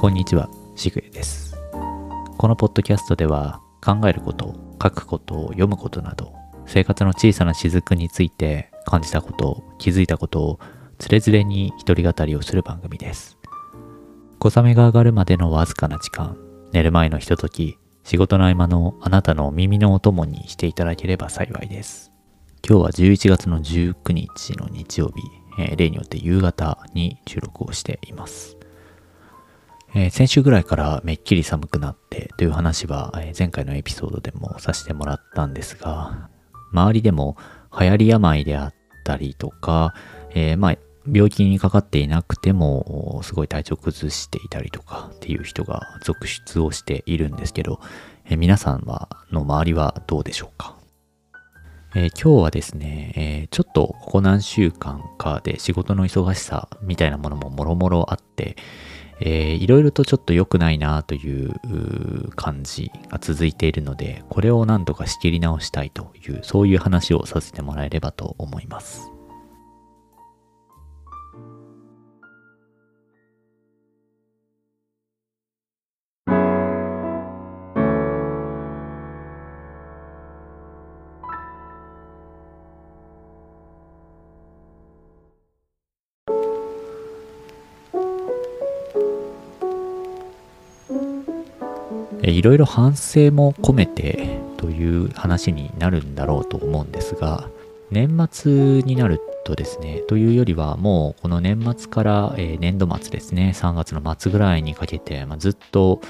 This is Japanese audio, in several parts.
こんにちは、しぐえです。このポッドキャストでは考えること、書くこと、読むことなど、生活の小さな雫について感じたこと、気づいたことをつれづれに一人語りをする番組です。小雨が上がるまでのわずかな時間、寝る前のひととき、仕事の合間のあなたの耳のお供にしていただければ幸いです。今日は11月の19日の日曜日、えー例によって夕方に収録をしています。えー先週ぐらいからめっきり寒くなってという話は、え前回のエピソードでもさせてもらったんですが、周りでも流行り病であったりとか、えーまあ、病気にかかっていなくても、すごい体調崩していたりとかっていう人が続出をしているんですけど、えー皆さんは、の周りはどうでしょうか？えー今日はですね、えーちょっとここ何週間かで仕事の忙しさみたいなものももろもろあって、えーいろいろとちょっと良くないなという感じが続いているので、これを何とか仕切り直したいという、そういう話をさせてもらえればと思います。いろいろ反省も込めてという話になるんだろうと思うんですが、年末になるとですね、というよりはもうこの年末から、え年度末ですね、3月の末ぐらいにかけて、ま、ずっと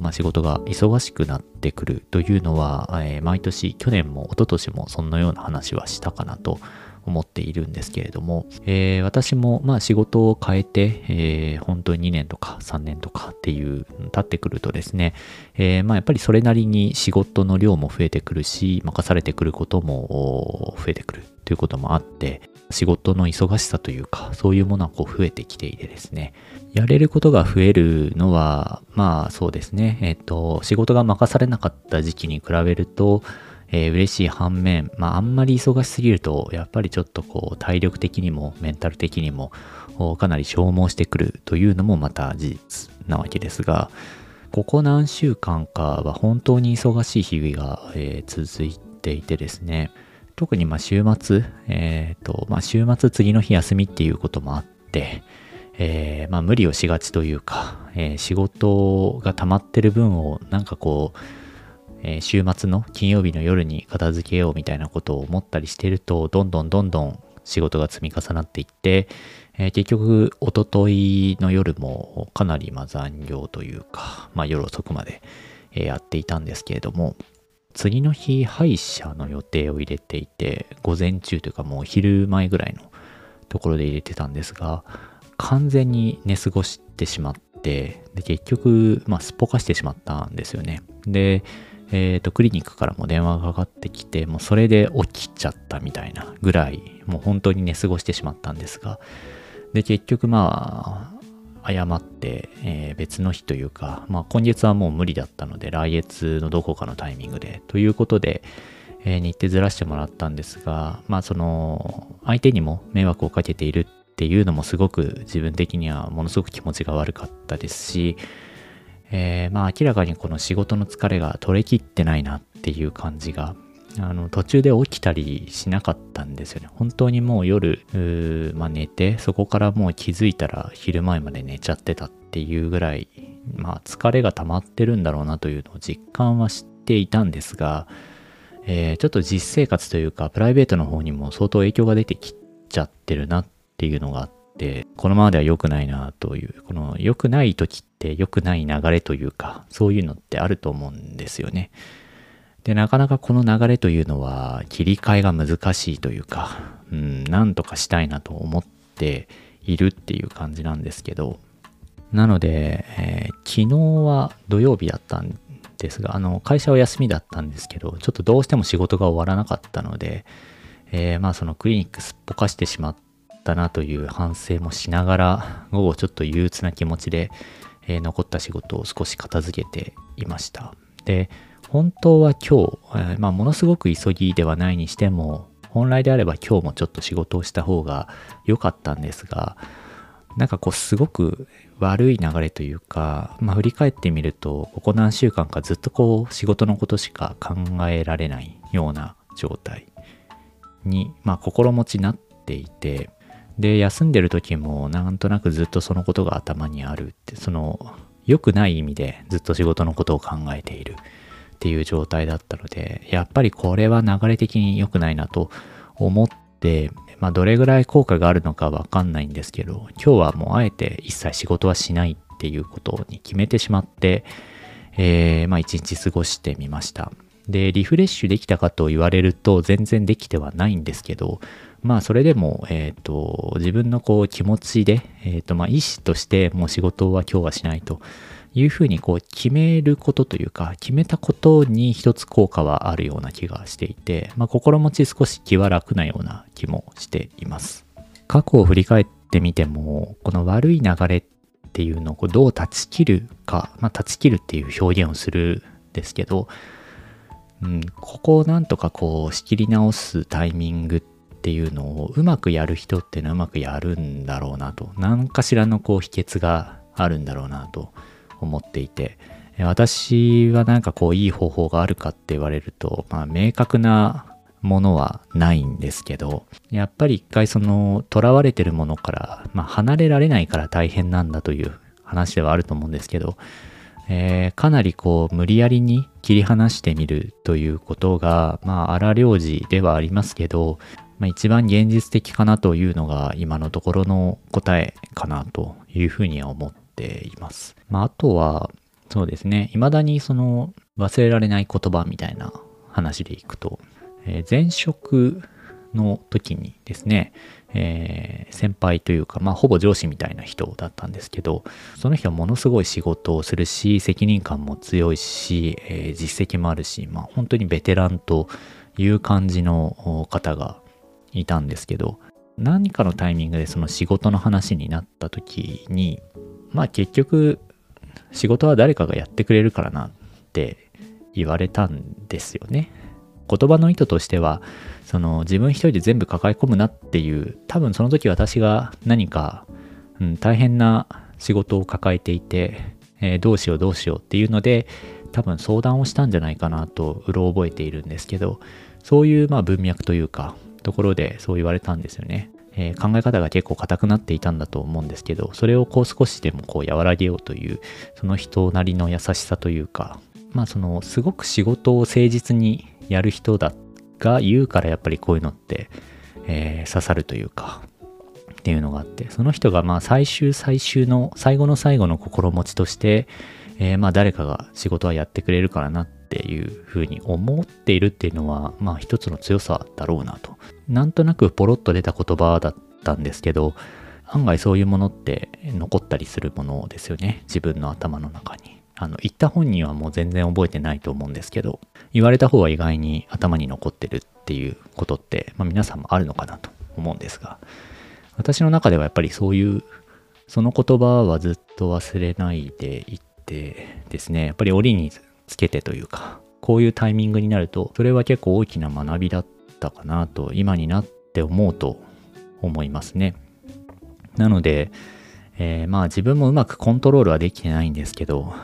まあ、仕事が忙しくなってくるというのは、えー毎年、去年も一昨年もそんなような話はしたかなと思っているんですけれども、えー私もまあ仕事を変えて、えー本当に2年とか3年とかっていう経ってくるとですね、えーまあやっぱりそれなりに仕事の量も増えてくるし、任されてくることも増えてくるということもあって、仕事の忙しさというか、そういうものはこう増えてきていてですね、やれることが増えるのは、まあそうですね、えっ、と、仕事が任されなかった時期に比べると、えー嬉しい反面、まああんまり忙しすぎると、やっぱりちょっとこう体力的にもメンタル的にもかなり消耗してくるというのもまた事実なわけですが、ここ何週間かは本当に忙しい日々が、えー続いていてですね、特にまあ週末、えっ、と、まあ週末次の日休みっていうこともあって、えーまあ無理をしがちというか、えー仕事が溜まってる分をなんかこう、えー週末の金曜日の夜に片付けようみたいなことを思ったりしてると、どんどんどんどん仕事が積み重なっていって、えー結局、おとといの夜もかなりま残業というか、まあ夜遅くまでえやっていたんですけれども、次の日歯医者の予定を入れていて、午前中というかもう昼前ぐらいのところで入れてたんですが、完全に寝過ごしてしまって、で結局、まあ、すっぽかしてしまったんですよね。で、えっ、と、クリニックからも電話がかかってきて、もうそれで起きちゃったみたいなぐらい、もう本当に寝過ごしてしまったんですが、で、結局まあ、誤って、えー別の日というか、まあ今月はもう無理だったので、来月のどこかのタイミングで、ということで、えー日程ずらしてもらったんですが、まあその、相手にも迷惑をかけているっていうのもすごく自分的にはものすごく気持ちが悪かったですし、えーまあ明らかにこの仕事の疲れが取れきってないなっていう感じが、あの途中で起きたりしなかったんですよね。本当にもう夜、まあ、寝て、そこからもう気づいたら昼前まで寝ちゃってたっていうぐらい、まあ疲れが溜まってるんだろうなというのを実感はしていたんですが、えーちょっと実生活というかプライベートの方にも相当影響が出てきちゃってるなっていうのがあって、このままでは良くないなという、この良くない時って良くない流れというか、そういうのってあると思うんですよね。で、なかなかこの流れというのは切り替えが難しいというか、うん、なんとかしたいなと思っているっていう感じなんですけど、なので、えー昨日は土曜日だったんですが、あの、会社は休みだったんですけど、ちょっとどうしても仕事が終わらなかったので、えーまあそのクリニックすっぽかしてしまったなという反省もしながら、午後ちょっと憂鬱な気持ちで、えー残った仕事を少し片付けていました。で、本当は今日、えーまあものすごく急ぎではないにしても、本来であれば今日もちょっと仕事をした方が良かったんですが、なんかこうすごく悪い流れというか、まあ振り返ってみると、ここ何週間かずっとこう仕事のことしか考えられないような状態に、まあ心持ちになっていて、で、休んでる時もなんとなくずっとそのことが頭にあるって、その良くない意味でずっと仕事のことを考えているっていう状態だったので、やっぱりこれは流れ的に良くないなと思って、まあどれぐらい効果があるのかわかんないんですけど、今日はもうあえて一切仕事はしないっていうことに決めてしまって、えー、まあ一日過ごしてみました。で、リフレッシュできたかと言われると全然できてはないんですけど、まあそれでも、え、ー、と、自分のこう気持ちで、え、ー、と、まあ意思としてもう仕事は今日はしないというふうにこう決めることというか、決めたことに一つ効果はあるような気がしていて、まあ心持ち少し気は楽なような気もしています。過去を振り返ってみても、この悪い流れっていうのをどう断ち切るか、まあ断ち切るっていう表現をするんですけど、うん、ここをなんとかこう仕切り直すタイミングっていうのをうまくやる人っていうのはうまくやるんだろうなと。何かしらのこう秘訣があるんだろうなと思っていて。私はなんかこういい方法があるかって言われるとまあ明確なものはないんですけどやっぱり一回その囚われてるものから、まあ、離れられないから大変なんだという話ではあると思うんですけど、えー、かなりこう無理やりに切り離してみるということがまあ荒療治ではありますけどまあ、一番現実的かなというのが今のところの答えかなというふうには思っています。まあ、あとは、そうですね、未だにその忘れられない言葉みたいな話でいくと、えー、前職の時にですね、えー、先輩というか、まあ、ほぼ上司みたいな人だったんですけど、その人はものすごい仕事をするし、責任感も強いし、えー、実績もあるし、まあ、本当にベテランという感じの方がいたんですけど、何かのタイミングでその仕事の話になった時に、まあ結局、仕事は誰かがやってくれるからなって言われたんですよね。言葉の意図としては、その自分一人で全部抱え込むなっていう、多分その時私が何か、うん、大変な仕事を抱えていて、えー、どうしようどうしようっていうので、多分相談をしたんじゃないかなとうろ覚えているんですけど、そういうまあ文脈というか、ところでそう言われたんですよね。えー、考え方が結構硬くなっていたんだと思うんですけど、それをこう少しでもこう和らげようという、その人なりの優しさというか、まあそのすごく仕事を誠実にやる人だが言うからやっぱりこういうのって、えー、刺さるというか、っていうのがあって、その人がまあ最終最終の最後の最後の心持ちとして、えー、まあ誰かが仕事はやってくれるからなっていうふうに思っているっていうのは、まあ一つの強さだろうなとなんとなくポロッと出た言葉だったんですけど、案外そういうものって残ったりするものですよね。自分の頭の中に。あの、言った本人はもう全然覚えてないと思うんですけど、言われた方は意外に頭に残ってるっていうことって、まあ皆さんもあるのかなと思うんですが、私の中ではやっぱりそういう、その言葉はずっと忘れないでいってですね、やっぱり折につけてというか、こういうタイミングになると、それは結構大きな学びだったかなと今になって思うと思いますね。なので、えー、まあ自分もうまくコントロールはできてないんですけど、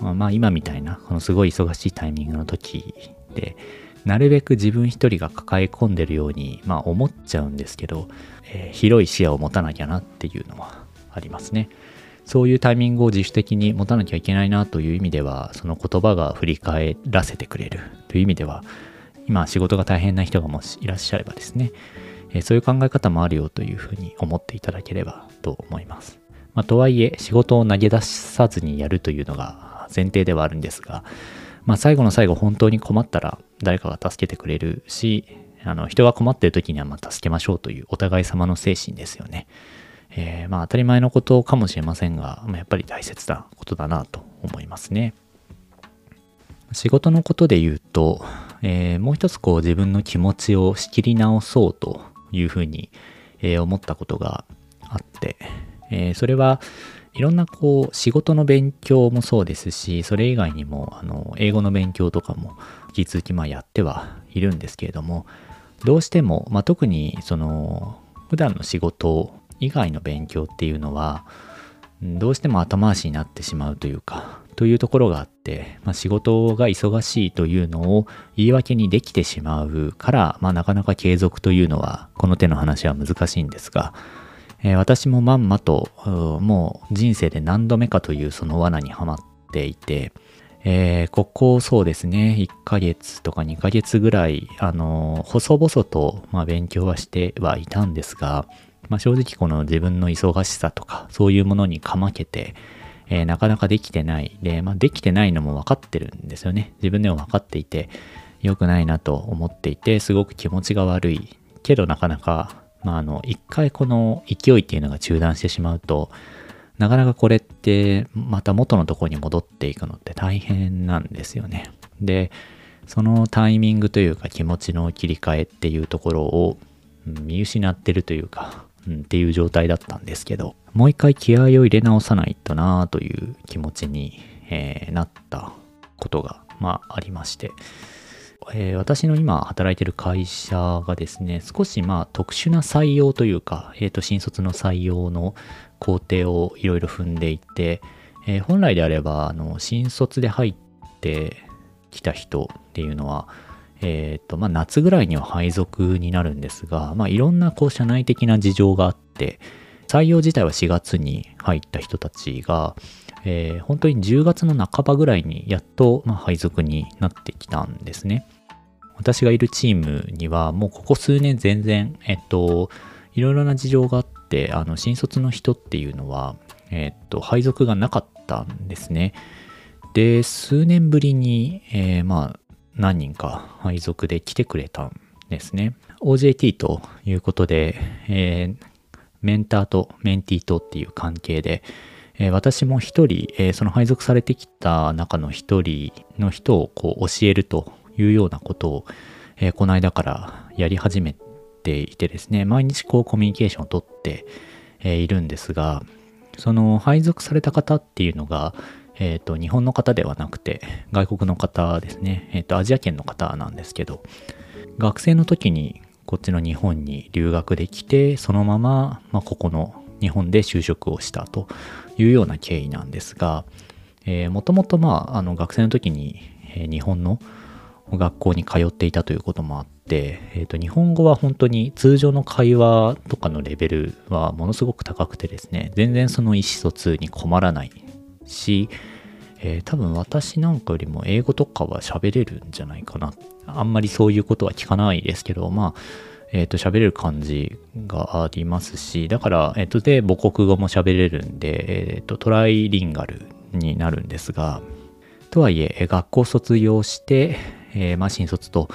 まあ今みたいなこのすごい忙しいタイミングの時で、なるべく自分一人が抱え込んでるように、まあ思っちゃうんですけど、えー、広い視野を持たなきゃなっていうのはありますね。そういうタイミングを自主的に持たなきゃいけないなという意味では、その言葉が振り返らせてくれるという意味では、今仕事が大変な人がもしいらっしゃればですね、えそういう考え方もあるよというふうに思っていただければと思います。まあ、とはいえ仕事を投げ出さずにやるというのが前提ではあるんですが、まあ、最後の最後本当に困ったら誰かが助けてくれるし、あの人が困ってる時にはま助けましょうというお互い様の精神ですよね。えー、まあ当たり前のことかもしれませんが、まあ、やっぱり大切なことだなと思いますね。仕事のことで言うと、えー、もう一つこう自分の気持ちを仕切り直そうというふうに、えー、思ったことがあって、えー、それはいろんなこう仕事の勉強もそうですし、それ以外にもあの英語の勉強とかも引き続きまあやってはいるんですけれども、どうしても、まあ、特にその普段の仕事以外の勉強っていうのは、どうしても後回しになってしまうというか、というところがあって、まあ、仕事が忙しいというのを言い訳にできてしまうから、まあ、なかなか継続というのは、この手の話は難しいんですが、えー、私もまんまと、もう人生で何度目かというその罠にはまっていて、えー、ここそうですね、1ヶ月とか2ヶ月ぐらい、あのー、細々と、まあ、勉強はしてはいたんですが、まあ、正直この自分の忙しさとか、そういうものにかまけて、えー、なかなかできてない。で、まあ、できてないのも分かってるんですよね。自分でも分かっていて、良くないなと思っていて、すごく気持ちが悪い。けどなかなか、まあ、あの、一回この勢いっていうのが中断してしまうと、なかなかこれってまた元のとこに戻っていくのって大変なんですよね。で、そのタイミングというか気持ちの切り替えっていうところを見失ってるというか、うん、っていう状態だったんですけど、もう一回気合を入れ直さないとなという気持ちに、えー、なったことが、まあ、ありまして、えー、私の今働いてる会社がですね、少しまあ特殊な採用というか、え、ー、と、新卒の採用の工程をいろいろ踏んでいて、えー、本来であれば、あの、新卒で入ってきた人っていうのは、えっ、と、まあ、夏ぐらいには配属になるんですが、まあ、いろんなこう社内的な事情があって、採用自体は4月に入った人たちが、えー、本当に10月の半ばぐらいにやっと、まあ、配属になってきたんですね。私がいるチームにはもうここ数年全然、えっと、いろいろな事情があって、あの、新卒の人っていうのは、えっと、配属がなかったんですね。で、数年ぶりに、えー、まあ、何人か配属で来てくれたんですね。OJT ということで、えー、メンターとメンティーとっていう関係で、えー、私も一人、えー、その配属されてきた中の一人の人をこう教えるというようなことを、えー、この間からやり始めていてですね、毎日こうコミュニケーションをとって、え、いるんですが、その配属された方っていうのが、えっ、と、日本の方ではなくて、外国の方ですね、えっ、と、アジア圏の方なんですけど、学生の時にこっちの日本に留学できて、そのまま、まあ、ここの日本で就職をしたと。いうような経緯なんですが、えー、もともとまあ、あの学生の時に、えー、日本の学校に通っていたということもあって、えー、と日本語は本当に通常の会話とかのレベルはものすごく高くてですね、全然その意思疎通に困らないし、えー、多分私なんかよりも英語とかは喋れるんじゃないかな。あんまりそういうことは聞かないですけど、まあ、えっ、ー、と、喋れる感じがありますし、だから、えっ、ー、と、で、母国語も喋れるんで、えっ、と、トライリンガルになるんですが、とはいえ、学校卒業して、えまあ、新卒と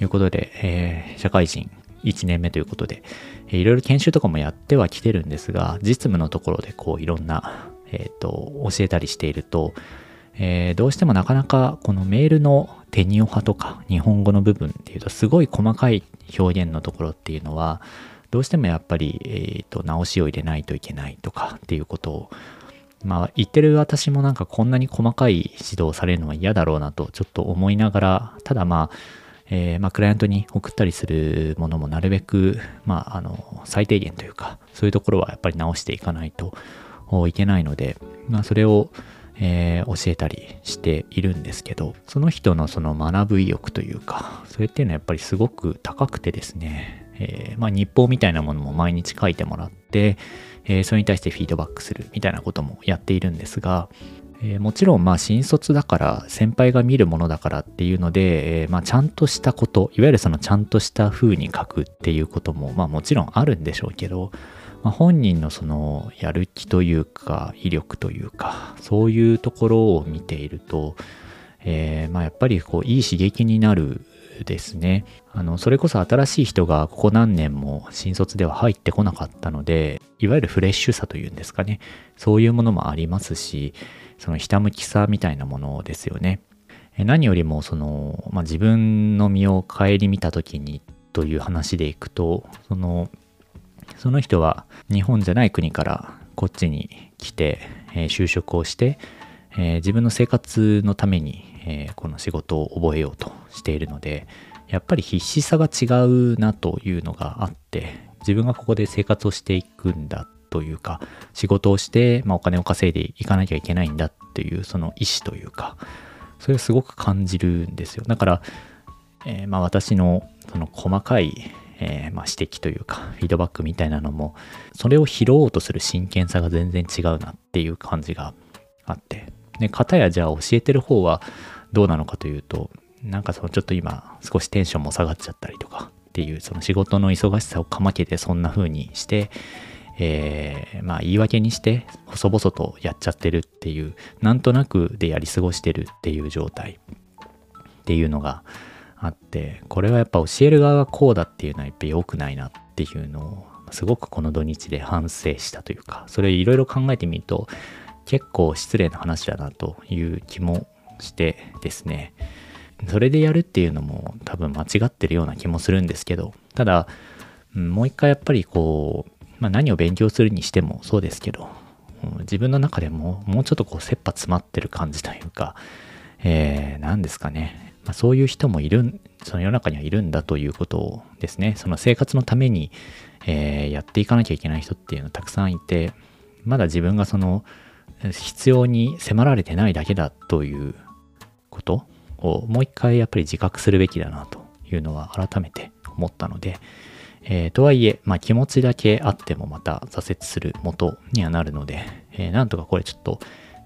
いうことで、え社会人1年目ということで、いろいろ研修とかもやってはきてるんですが、実務のところでこういろんな、えっ、と、教えたりしていると、えー、どうしてもなかなかこのメールのテニオ派とか日本語の部分っていうとすごい細かい表現のところっていうのはどうしてもやっぱり、えーと、直しを入れないといけないとかっていうことをまあ言ってる私もなんかこんなに細かい指導されるのは嫌だろうなとちょっと思いながらただまあえー、まあ、クライアントに送ったりするものもなるべく、まあ、あの、最低限というか、そういうところはやっぱり直していかないといけないので、まあ、それを、えー、教えたりしているんですけど、その人のその学ぶ意欲というか、それっていうのはやっぱりすごく高くてですね、えー、まあ日報みたいなものも毎日書いてもらって、えー、それに対してフィードバックするみたいなこともやっているんですが、えー、もちろんまあ新卒だから先輩が見るものだからっていうので、えー、まあちゃんとしたこといわゆるそのちゃんとした風に書くっていうこともまあもちろんあるんでしょうけどまあ、本人のそのやる気というか威力というかそういうところを見ていると、えー、まあやっぱりこういい刺激になるですね。あのそれこそ新しい人がここ何年も新卒では入ってこなかったのでいわゆるフレッシュさというんですかね。そういうものもありますしそのひたむきさみたいなものですよね。何よりもその、まあ、自分の身を顧みた時にという話でいくとそのその人は日本じゃない国からこっちに来て、え、就職をして、え、自分の生活のために、え、この仕事を覚えようとしているので、やっぱり必死さが違うなというのがあって、自分がここで生活をしていくんだというか、仕事をして、まあ、お金を稼いでいかなきゃいけないんだっていう、その意思というか、それをすごく感じるんですよ。だから、えー、まあ私のその細かい、えー、まあ指摘というか、フィードバックみたいなのも、それを拾おうとする真剣さが全然違うなっていう感じがあって、で、方やじゃあ教えてる方はどうなのかというと、なんかそのちょっと今少しテンションも下がっちゃったりとかっていうその仕事の忙しさをかまけてそんな風にして、えー、まあ言い訳にして細々とやっちゃってるっていうなんとなくでやり過ごしてるっていう状態っていうのがあってこれはやっぱ教える側がこうだっていうのはやっぱ良くないなっていうのをすごくこの土日で反省したというかそれいろいろ考えてみると結構失礼な話だなという気もしてですね。それでやるっていうのも多分間違ってるような気もするんですけどただもう一回やっぱりこうまあ、何を勉強するにしてもそうですけど、自分の中でももうちょっとこう切羽詰まってる感じというか、えー、何ですかね、まあ、そういう人もいる、その世の中にはいるんだということをですね、その生活のために、えー、やっていかなきゃいけない人っていうのはたくさんいて、まだ自分がその必要に迫られてないだけだということをもう一回やっぱり自覚するべきだなというのは改めて思ったので、えー、とはいえ、まあ、気持ちだけあってもまた挫折する元にはなるので、えー、なんとかこれちょっと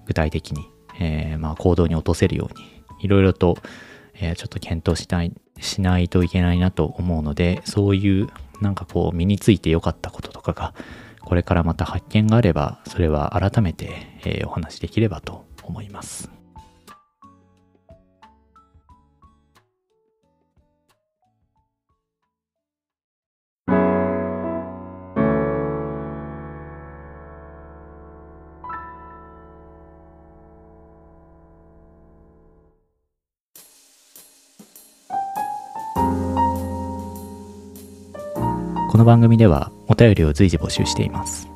具体的に、えー、まあ、行動に落とせるように、いろいろと、えちょっと検討したい、しないといけないなと思うので、そういうなんかこう身について良かったこととかが、これからまた発見があれば、それは改めて、えお話しできればと思います。の番組ではお便りを随時募集しています。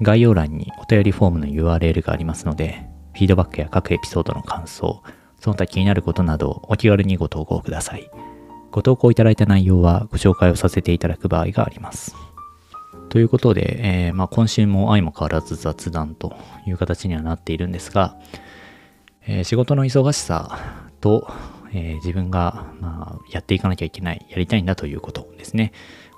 概要欄にお便りフォームの URL がありますので、フィードバックや各エピソードの感想、その他気になることなどお気軽にご投稿ください。ご投稿いただいた内容はご紹介をさせていただく場合があります。ということで、えー、まあ、今週も相も変わらず雑談という形にはなっているんですが、えー、仕事の忙しさと、えー、自分が、まあ、やっていかなきゃいけない、やりたいんだということですね。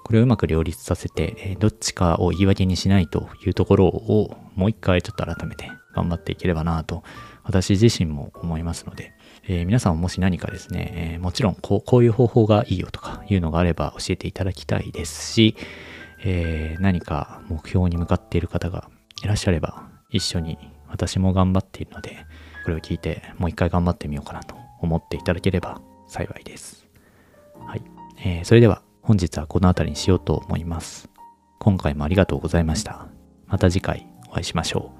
これをうまく両立させて、どっちかを言い訳にしないというところをもう一回ちょっと改めて頑張っていければなと、私自身も思いますので、えー、皆さんもし何かですね、えー、もちろんこうこういう方法がいいよとかいうのがあれば教えていただきたいですし、えー、何か目標に向かっている方がいらっしゃれば一緒に私も頑張っているので、これを聞いてもう一回頑張ってみようかなと思っていただければ幸いです。はい。えー、それでは本日はこの辺りにしようと思います。今回もありがとうございました。また次回お会いしましょ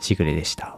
う。しぐれでした。